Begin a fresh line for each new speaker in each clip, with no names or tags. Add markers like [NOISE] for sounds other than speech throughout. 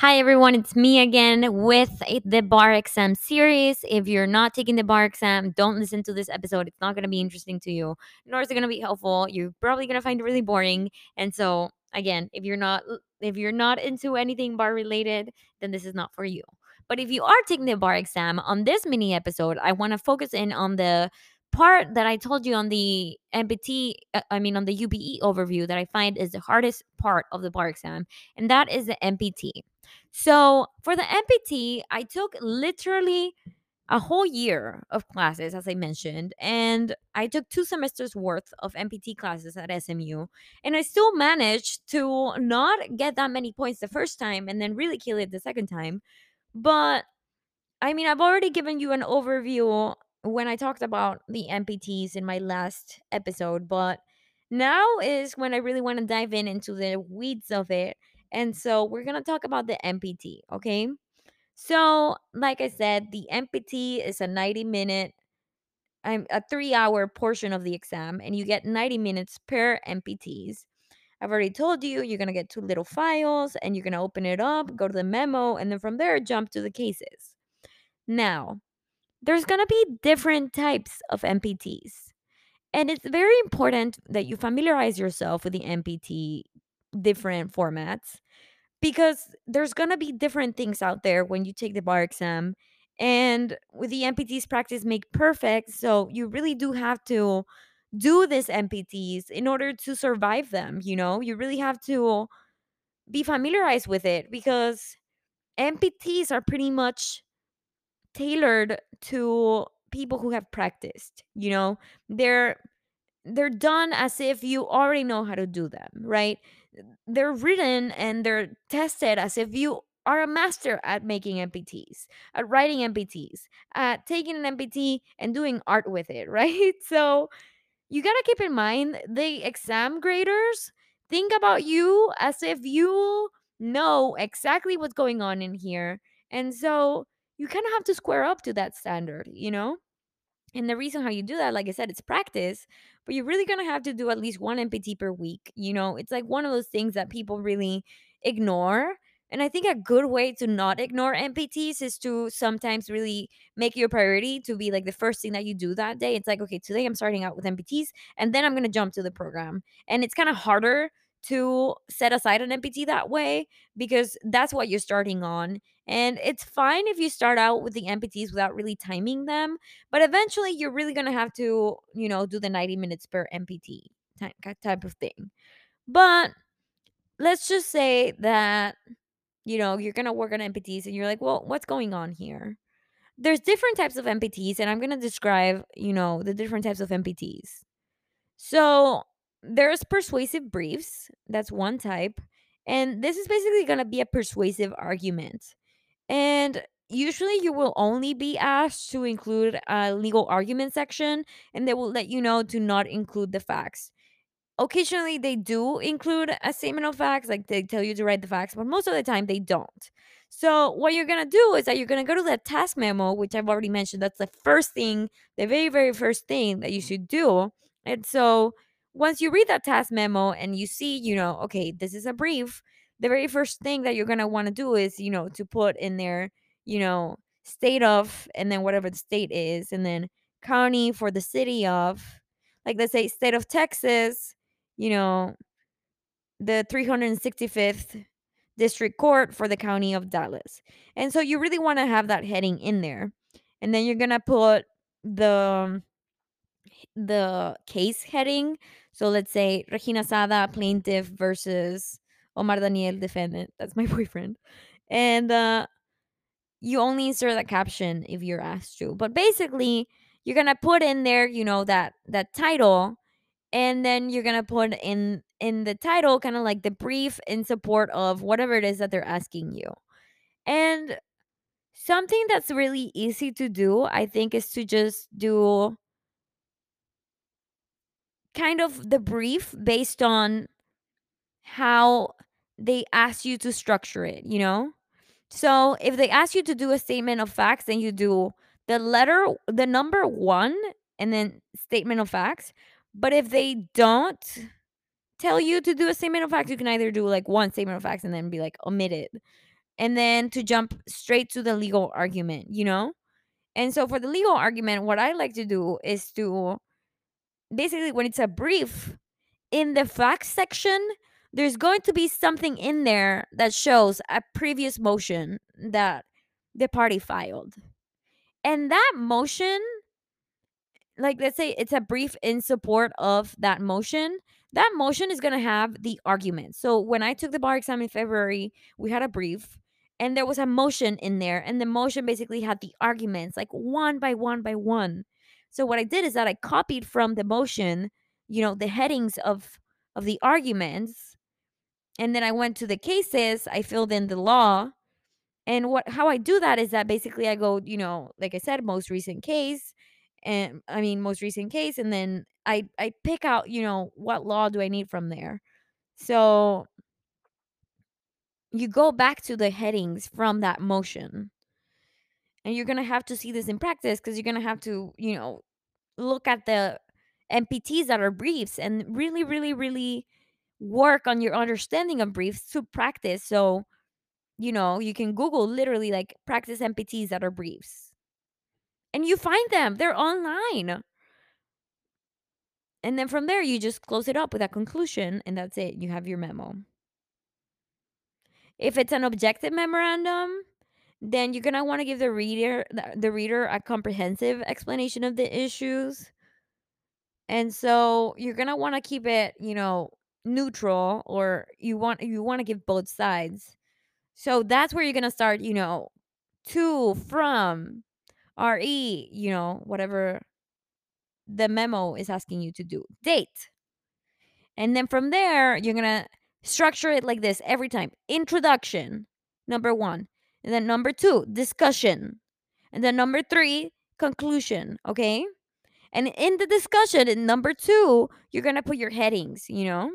Hi, everyone. It's me again with the bar exam series. If you're not taking the bar exam, don't listen to this episode. It's not going to be interesting to you, nor is it going to be helpful. You're probably going to find it really boring. And so, again, if you're not if you're not into anything bar related, then this is not for you. But if you are taking the bar exam on this mini episode, I want to focus in on the part that I told you on the MPT, uh, I mean, on the UBE overview that I find is the hardest part of the bar exam, and that is the MPT. So for the MPT, I took literally a whole year of classes, as I mentioned, and I took two semesters worth of MPT classes at SMU, and I still managed to not get that many points the first time and then really kill it the second time. But I mean, I've already given you an overview when I talked about the MPTs in my last episode, but now is when I really want to dive in into the weeds of it. And so we're going to talk about the MPT, okay? So, like I said, the MPT is a 90 minute um, a 3 hour portion of the exam and you get 90 minutes per MPTs. I've already told you you're going to get two little files and you're going to open it up, go to the memo and then from there jump to the cases. Now, there's going to be different types of MPTs. And it's very important that you familiarize yourself with the MPT different formats because there's going to be different things out there when you take the bar exam. And with the MPTs, practice make perfect. So you really do have to do this MPTs in order to survive them. You know, you really have to be familiarized with it because MPTs are pretty much tailored to people who have practiced you know they're they're done as if you already know how to do them right they're written and they're tested as if you are a master at making mpts at writing mpts at taking an mpt and doing art with it [LAUGHS] right? So you got to keep in mind the exam graders think about you as if you know exactly what's going on in here and so you kind of have to square up to that standard you know? And the reason how you do that like i said it's practice but you're really going to have to do at least one mpt per week you know it's like one of those things that people really ignore and I think a good way to not ignore MPTs is to sometimes really make your priority to be like the first thing that you do that day. It's like, okay, today I'm starting out with MPTs and then I'm going to jump to the program. And it's kind of harder to set aside an MPT that way because that's what you're starting on. And it's fine if you start out with the MPTs without really timing them, but eventually you're really going to have to, you know, do the 90 minutes per MPT type of thing. But let's just say that you know, you're going to work on MPTs and you're like, well, what's going on here? There's different types of MPTs, and I'm going to describe, you know, the different types of MPTs. So there's persuasive briefs. That's one type. And this is basically going to be a persuasive argument. And usually you will only be asked to include a legal argument section, and they will let you know to not include the facts occasionally they do include a statement of facts like they tell you to write the facts but most of the time they don't so what you're gonna do is that you're gonna go to the task memo which i've already mentioned that's the first thing the very very first thing that you should do and so once you read that task memo and you see you know okay this is a brief the very first thing that you're gonna want to do is you know to put in there you know state of and then whatever the state is and then county for the city of like let's say state of texas you know, the 365th district court for the county of Dallas. And so you really want to have that heading in there. And then you're going to put the um, the case heading. So let's say Regina Sada plaintiff versus Omar Daniel defendant. That's my [LAUGHS] boyfriend. And uh you only insert that caption if you're asked to. But basically, you're to put in there, you know, that that title and then you're gonna put in in the title kind of like the brief in support of whatever it is that they're asking you and something that's really easy to do i think is to just do kind of the brief based on how they ask you to structure it you know so if they ask you to do a statement of facts then you do the letter the number one and then statement of facts but if they don't tell you to do a statement of facts, you can either do like one statement of facts and then be like omitted. and then to jump straight to the legal argument, you know? And so for the legal argument, what I like to do is to basically when it's a brief in the facts section, there's going to be something in there that shows a previous motion that the party filed. And that motion, like let's say it's a brief in support of that motion, that motion is going to have the argument. So when I took the bar exam in February, we had a brief and there was a motion in there and the motion basically had the arguments like one by one by one. So what I did is that I copied from the motion, you know, the headings of of the arguments and then I went to the cases, I filled in the law. And what how I do that is that basically I go, you know, like I said, most recent case and I mean most recent case and then I I pick out, you know, what law do I need from there. So you go back to the headings from that motion. And you're going to have to see this in practice cuz you're going to have to, you know, look at the MPTs that are briefs and really really really work on your understanding of briefs to practice. So, you know, you can Google literally like practice MPTs that are briefs. And you find them, they're online. And then from there, you just close it up with a conclusion, and that's it. You have your memo. If it's an objective memorandum, then you're gonna want to give the reader the reader a comprehensive explanation of the issues. And so you're gonna want to keep it, you know, neutral, or you want you want to give both sides. So that's where you're gonna start, you know, to, from, re, you know, whatever the memo is asking you to do. Date. And then from there, you're going to structure it like this every time. Introduction, number 1. And then number 2, discussion. And then number 3, conclusion, okay? And in the discussion in number 2, you're going to put your headings, you know,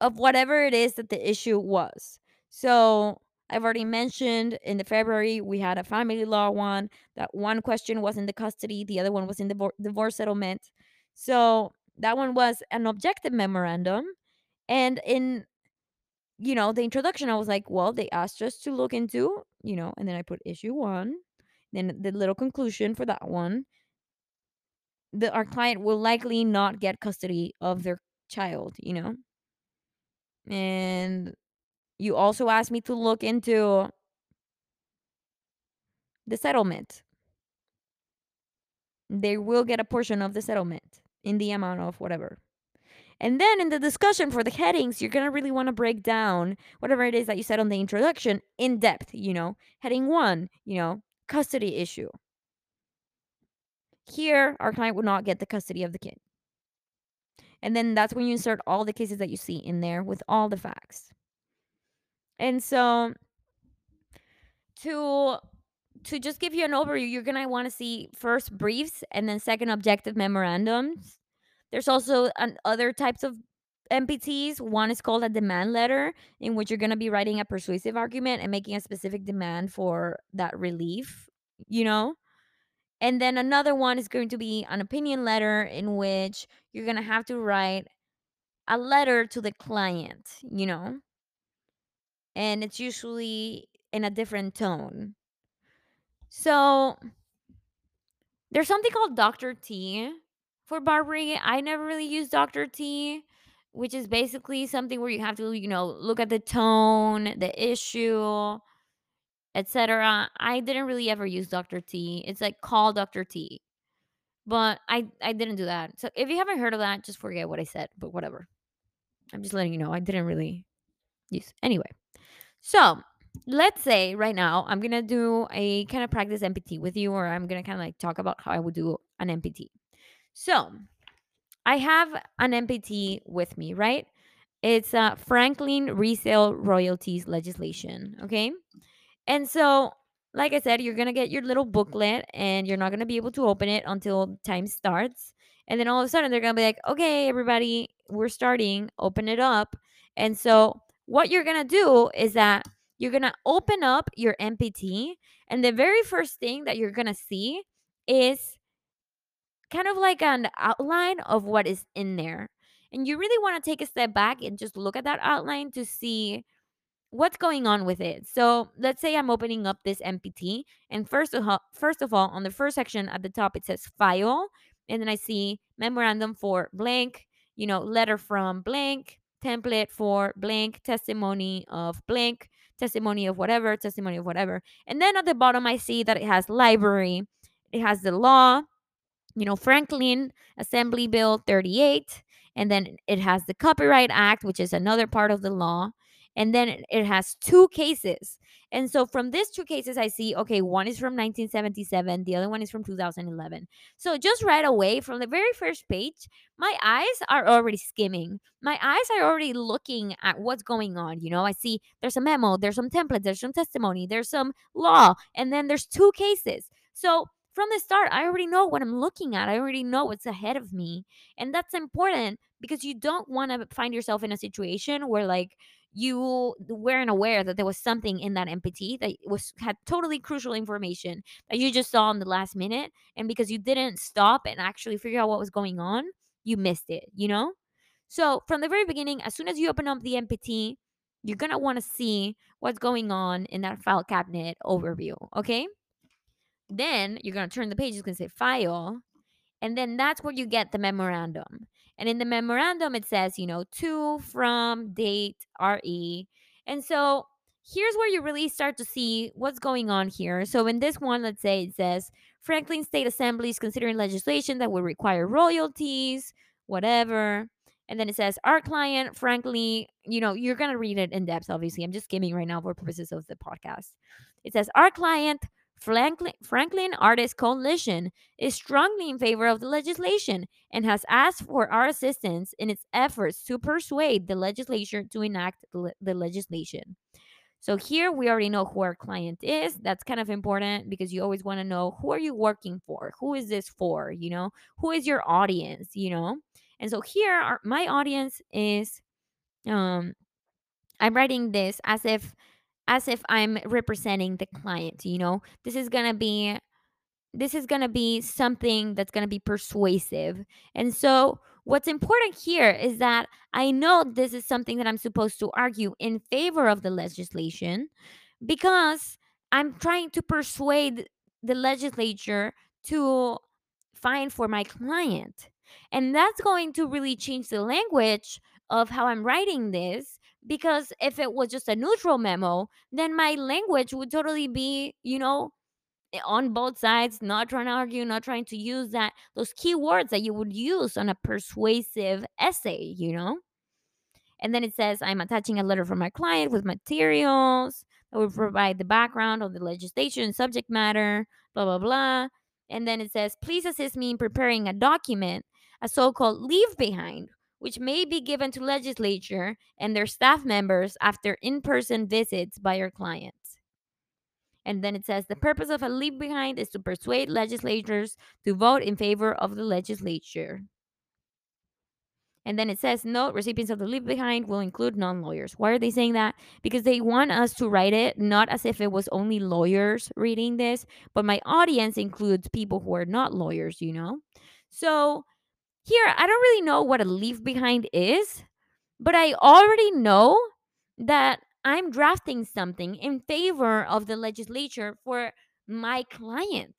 of whatever it is that the issue was. So, I've already mentioned in the February we had a family law one. That one question was in the custody, the other one was in the divorce settlement. So that one was an objective memorandum. And in you know, the introduction, I was like, well, they asked us to look into, you know, and then I put issue one, then the little conclusion for that one. The our client will likely not get custody of their child, you know. And you also asked me to look into the settlement. They will get a portion of the settlement in the amount of whatever. And then in the discussion for the headings, you're going to really want to break down whatever it is that you said on the introduction in depth, you know. Heading 1, you know, custody issue. Here, our client would not get the custody of the kid. And then that's when you insert all the cases that you see in there with all the facts. And so to to just give you an overview, you're gonna want to see first briefs and then second objective memorandums. There's also an, other types of MPTs. One is called a demand letter, in which you're gonna be writing a persuasive argument and making a specific demand for that relief. You know. And then another one is going to be an opinion letter in which you're going to have to write a letter to the client, you know? And it's usually in a different tone. So there's something called Dr. T for BarBri. I never really used Dr. T, which is basically something where you have to, you know, look at the tone, the issue, etc. I didn't really ever use Dr. T. It's like call Dr. T. But I I didn't do that. So if you haven't heard of that, just forget what I said, but whatever. I'm just letting you know I didn't really use. Anyway. So, let's say right now I'm gonna do a kind of practice MPT with you, or I'm gonna kind of like talk about how I would do an MPT. So I have an MPT with me, right? It's uh, Franklin resale royalties legislation. Okay. And so, like I said, you're gonna get your little booklet and you're not gonna be able to open it until time starts. And then all of a sudden they're gonna be like, okay, everybody, we're starting, open it up. And so what you're gonna do is that you're gonna open up your MPT, and the very first thing that you're gonna see is kind of like an outline of what is in there. And you really want to take a step back and just look at that outline to see what's going on with it? So let's say I'm opening up this MPT, and first of all, first of all, on the first section at the top it says file, and then I see memorandum for blank, you know, letter from blank, template for blank, testimony of blank, testimony of whatever, testimony of whatever, and then at the bottom I see that it has library, it has the law, you know, Franklin Assembly Bill 38, and then it has the Copyright Act, which is another part of the law. And then it has two cases. And so from these two cases, I see, okay, one is from 1977, the other one is from 2011. So just right away from the very first page, my eyes are already skimming. My eyes are already looking at what's going on. You know, I see there's a memo, there's some templates, there's some testimony, there's some law, and then there's two cases. So from the start, I already know what I'm looking at. I already know what's ahead of me. And that's important because you don't want to find yourself in a situation where like you weren't aware that there was something in that MPT that was had totally crucial information that you just saw in the last minute and because you didn't stop and actually figure out what was going on, you missed it, you know? So, from the very beginning, as soon as you open up the MPT, you're going to want to see what's going on in that file cabinet overview, okay? Then you're going to turn the page, it's going to say file, and then that's where you get the memorandum. And in the memorandum, it says, you know, to, from, date, RE. And so here's where you really start to see what's going on here. So in this one, let's say it says Franklin State Assembly is considering legislation that would require royalties, whatever. And then it says our client, frankly, you know, you're going to read it in depth, obviously. I'm just skimming right now for purposes of the podcast. It says our client, Franklin, Franklin Artist Coalition is strongly in favor of the legislation and has asked for our assistance in its efforts to persuade the legislature to enact the, the legislation. So here we already know who our client is. That's kind of important because you always want to know who are you working for? Who is this for? You know, who is your audience? You know, and so here our, my audience is um I'm writing this as if as if I'm representing the client, you know? This is going to be this is going to be something that's going to be persuasive. And so what's important here is that I know this is something that I'm supposed to argue in favor of the legislation because I'm trying to persuade the legislature to find for my client. And that's going to really change the language of how I'm writing this because if it was just a neutral memo, then my language would totally be, you know, eh, on both sides, not trying to argue, not trying to use that those keywords that you would use on a persuasive essay, you know? And then it says, I'm attaching a letter from my client with materials that will provide the background of the legislation, subject matter, blah, blah, blah. And then it says, please assist me in preparing a document, a so called leave behind, which may be given to legislature and their staff members after in person visits by your clients. And then it says the purpose of a leave behind is to persuade legislators to vote in favor of the legislature. And then it says, note recipients of the leave behind will include non lawyers. Why are they saying that? Because they want us to write it not as if it was only lawyers reading this, but my audience includes people who are not lawyers, you know? So here, I don't really know what a leave behind is, but I already know that I'm drafting something in favor of the legislature for my client.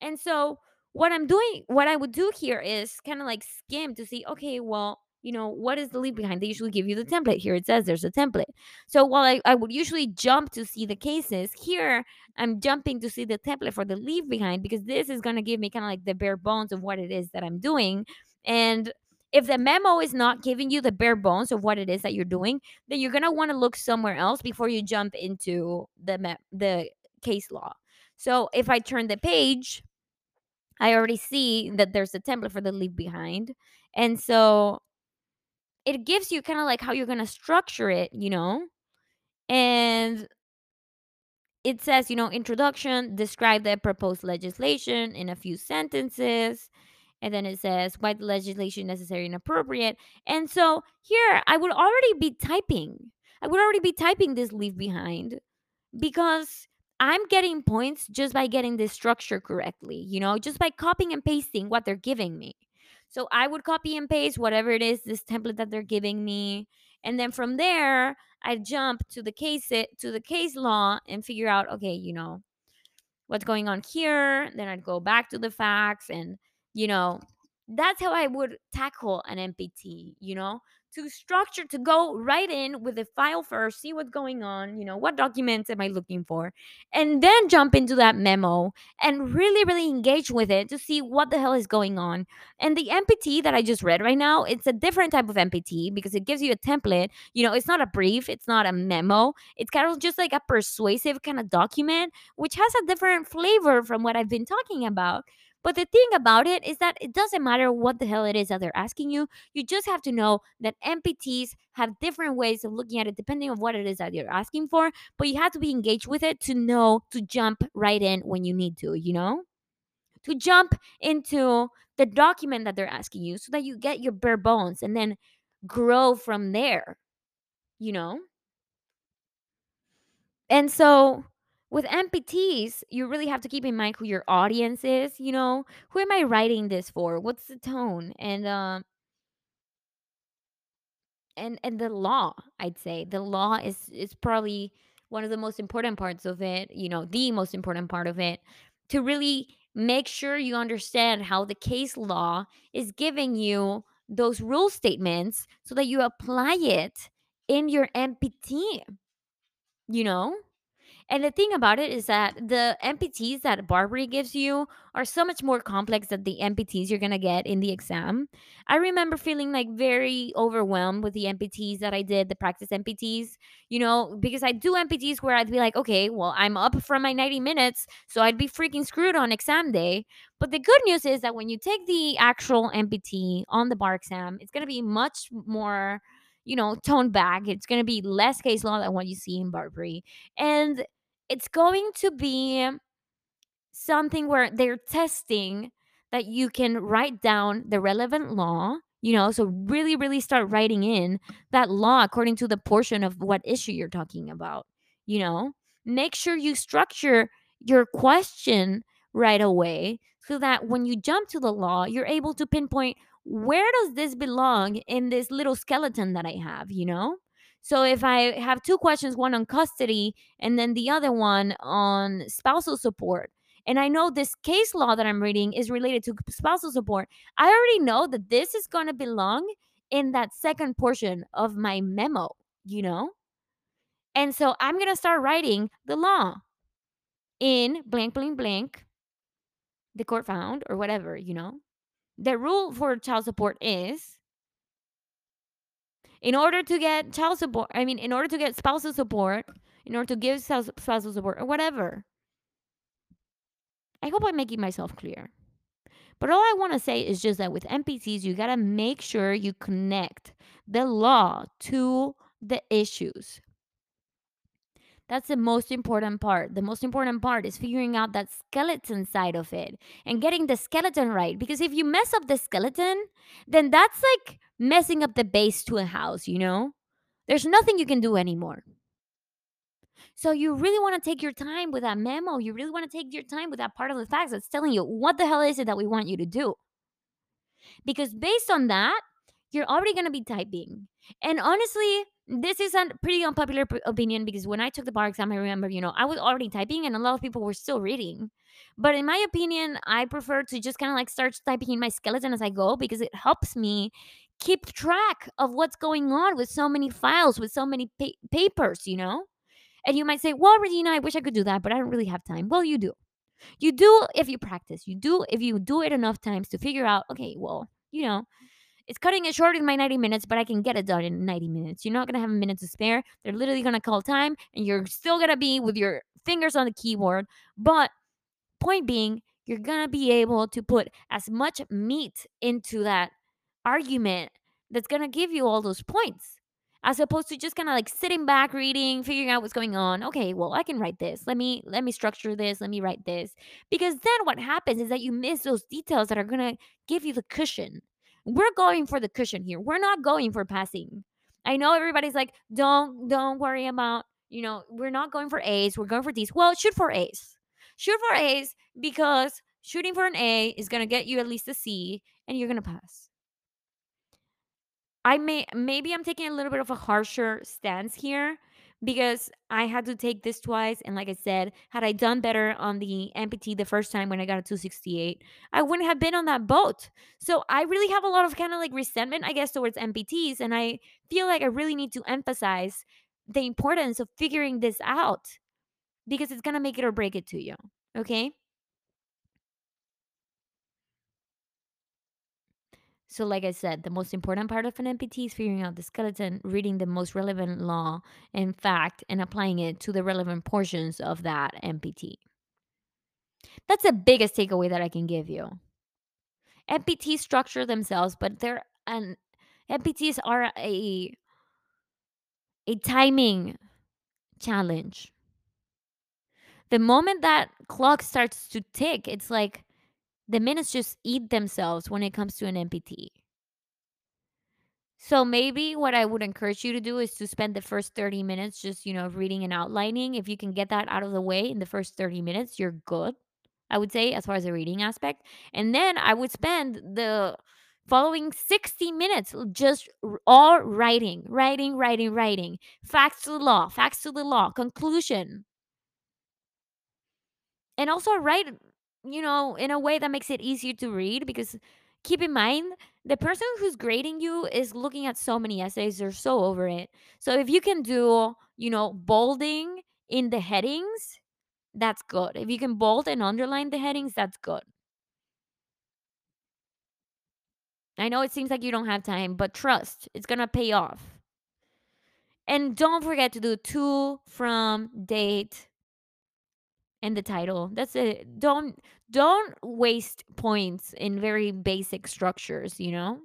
And so what I'm doing, what I would do here is kind of like skim to see, okay, well, you know, what is the leave behind? They usually give you the template. Here it says there's a template. So while I, I would usually jump to see the cases, here I'm jumping to see the template for the leave behind because this is going to give me kind of like the bare bones of what it is that I'm doing. And if the memo is not giving you the bare bones of what it is that you're doing, then you're going to want to look somewhere else before you jump into the me- the case law. So if I turn the page, I already see that there's a template for the leave behind. And so it gives you kind of like how you're going to structure it, you know? And it says, you know, introduction, describe the proposed legislation in a few sentences. And then it says why the legislation necessary and appropriate. And so here I would already be typing. I would already be typing this leave behind because I'm getting points just by getting this structure correctly, you know, just by copying and pasting what they're giving me. So I would copy and paste whatever it is, this template that they're giving me. and then from there i jump to the case it to the case law and figure out okay you know what's going on here then i'd go back to the facts and you know that's how i would tackle an mpt you know to structure to go right in with the file first see what's going on you know what documents am i looking for and then jump into that memo and really really engage with it to see what the hell is going on. And the mpt that i just read right now it's a different type of mpt because it gives you a template you know it's not a brief it's not a memo it's kind of just like a persuasive kind of document which has a different flavor from what i've been talking about but the thing about it is that it doesn't matter what the hell it is that they're asking you. You just have to know that MPTs have different ways of looking at it depending on what it is that you're asking for. But you have to be engaged with it to know to jump right in when you need to, you know? To jump into the document that they're asking you so that you get your bare bones and then grow from there, you know? And so with MPTs, you really have to keep in mind who your audience is, you know? Who am I writing this for? What's the tone? And um and and the law, I'd say. The law is is probably one of the most important parts of it, you know, the most important part of it to really make sure you understand how the case law is giving you those rule statements so that you apply it in your MPT, you know? And the thing about it is that the MPTs that BarBri gives you are so much more complex than the MPTs you're gonna get in the exam. I remember feeling like very overwhelmed with the MPTs that I did, the practice MPTs, you know, because I do MPTs where I'd be like, okay, well, I'm up from my 90 minutes, so I'd be freaking screwed on exam day. But the good news is that when you take the actual MPT on the bar exam, it's gonna be much more you know, toned back. It's going to be less case law than what you see in BarBri. And it's going to be something where they're testing that you can write down the relevant law you know so really really start writing in that law according to the portion of what issue you're talking about you know make sure you structure your question right away so that when you jump to the law you're able to pinpoint where does this belong in this little skeleton that i have you know so if I have two questions, one on custody and then the other one on spousal support, and I know this case law that I'm reading is related to spousal support, I already know that this is going to belong in that second portion of my memo, you know? And so I'm going to start writing the law in blank, blank, blank, the court found, or whatever, you know? The rule for child support is in order to get child support, I mean, in order to get spousal support, in order to give spousal support or whatever. I hope I'm making myself clear. But all I want to say is just that with MPTs, you got to make sure you connect the law to the issues. That's the most important part. The most important part is figuring out that skeleton side of it and getting the skeleton right. Because if you mess up the skeleton, then that's like messing up the base to a house, you know? There's nothing you can do anymore. So you really want to take your time with that memo. You really want to take your time with that part of the facts that's telling you what the hell is it that we want you to do. Because based on that, you're already going to be typing. And honestly, this is a pretty unpopular p- opinion because when I took the bar exam, I remember, you know, I was already typing and a lot of people were still reading. But in my opinion, I prefer to just kind of like start typing in my skeleton as I go because it helps me keep track of what's going on with so many files, with so many pa- papers, you know? And you might say, well, Regina, I wish I could do that, but I don't really have time. Well, you do. You do if you practice. You do if you do it enough times to figure out, okay, well, you know, it's cutting it short in my 90 minutes, but I can get it done in 90 minutes. You're not going to have a minute to spare. They're literally going to call time and you're still going to be with your fingers on the keyboard. But point being, you're going to be able to put as much meat into that argument that's going to give you all those points as opposed to just kind of like sitting back reading figuring out what's going on okay well i can write this let me let me structure this let me write this because then what happens is that you miss those details that are going to give you the cushion we're going for the cushion here. We're not going for passing. I know everybody's like don't don't worry about you know we're not going for a's we're going for d's. Well shoot for a's. Shoot for a's because shooting for an a is going to get you at least a c and you're going to pass. I may maybe I'm taking a little bit of a harsher stance here because I had to take this twice and like I said, had I done better on the MPT the first time when I got a 268, I wouldn't have been on that boat. So I really have a lot of kind of like resentment I guess towards MPTs and I feel like I really need to emphasize the importance of figuring this out because it's going to make it or break it to you. Okay? So, like I said, the most important part of an MPT is figuring out the skeleton, reading the most relevant law and fact, and applying it to the relevant portions of that MPT. That's the biggest takeaway that I can give you. MPTs structure themselves, but they're an MPTs are a a timing challenge. The moment that clock starts to tick, it's like the minutes just eat themselves when it comes to an MPT. So maybe what I would encourage you to do is to spend the first 30 minutes just, you know, reading and outlining. If you can get that out of the way in the first 30 minutes, you're good. I would say as far as the reading aspect. And then I would spend the following 60 minutes just all writing, writing, writing, writing. Facts to the law, facts to the law, conclusion. And also write, you know, in a way that makes it easier to read because keep in mind the person who's grading you is looking at so many essays they're so over it. So if you can do you know bolding in the headings that's good. If you can bold and underline the headings that's good. I know it seems like you don't have time but trust it's gonna pay off. And don't forget to do to from date and the title. That's it. Don't don't waste points in very basic structures you know?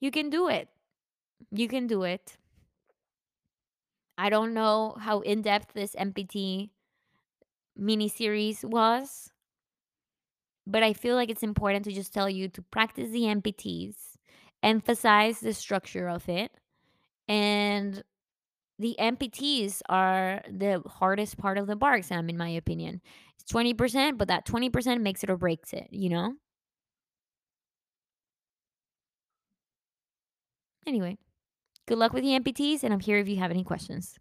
You can do it. You can do it. I don't know how in depth this MPT mini series was, but I feel like it's important to just tell you to practice the MPTs, emphasize the structure of it, and the MPTs are the hardest part of the bar exam, in my opinion. It's 20%, but that 20% makes it or breaks it, you know? Anyway, good luck with the MPTs, and I'm here if you have any questions.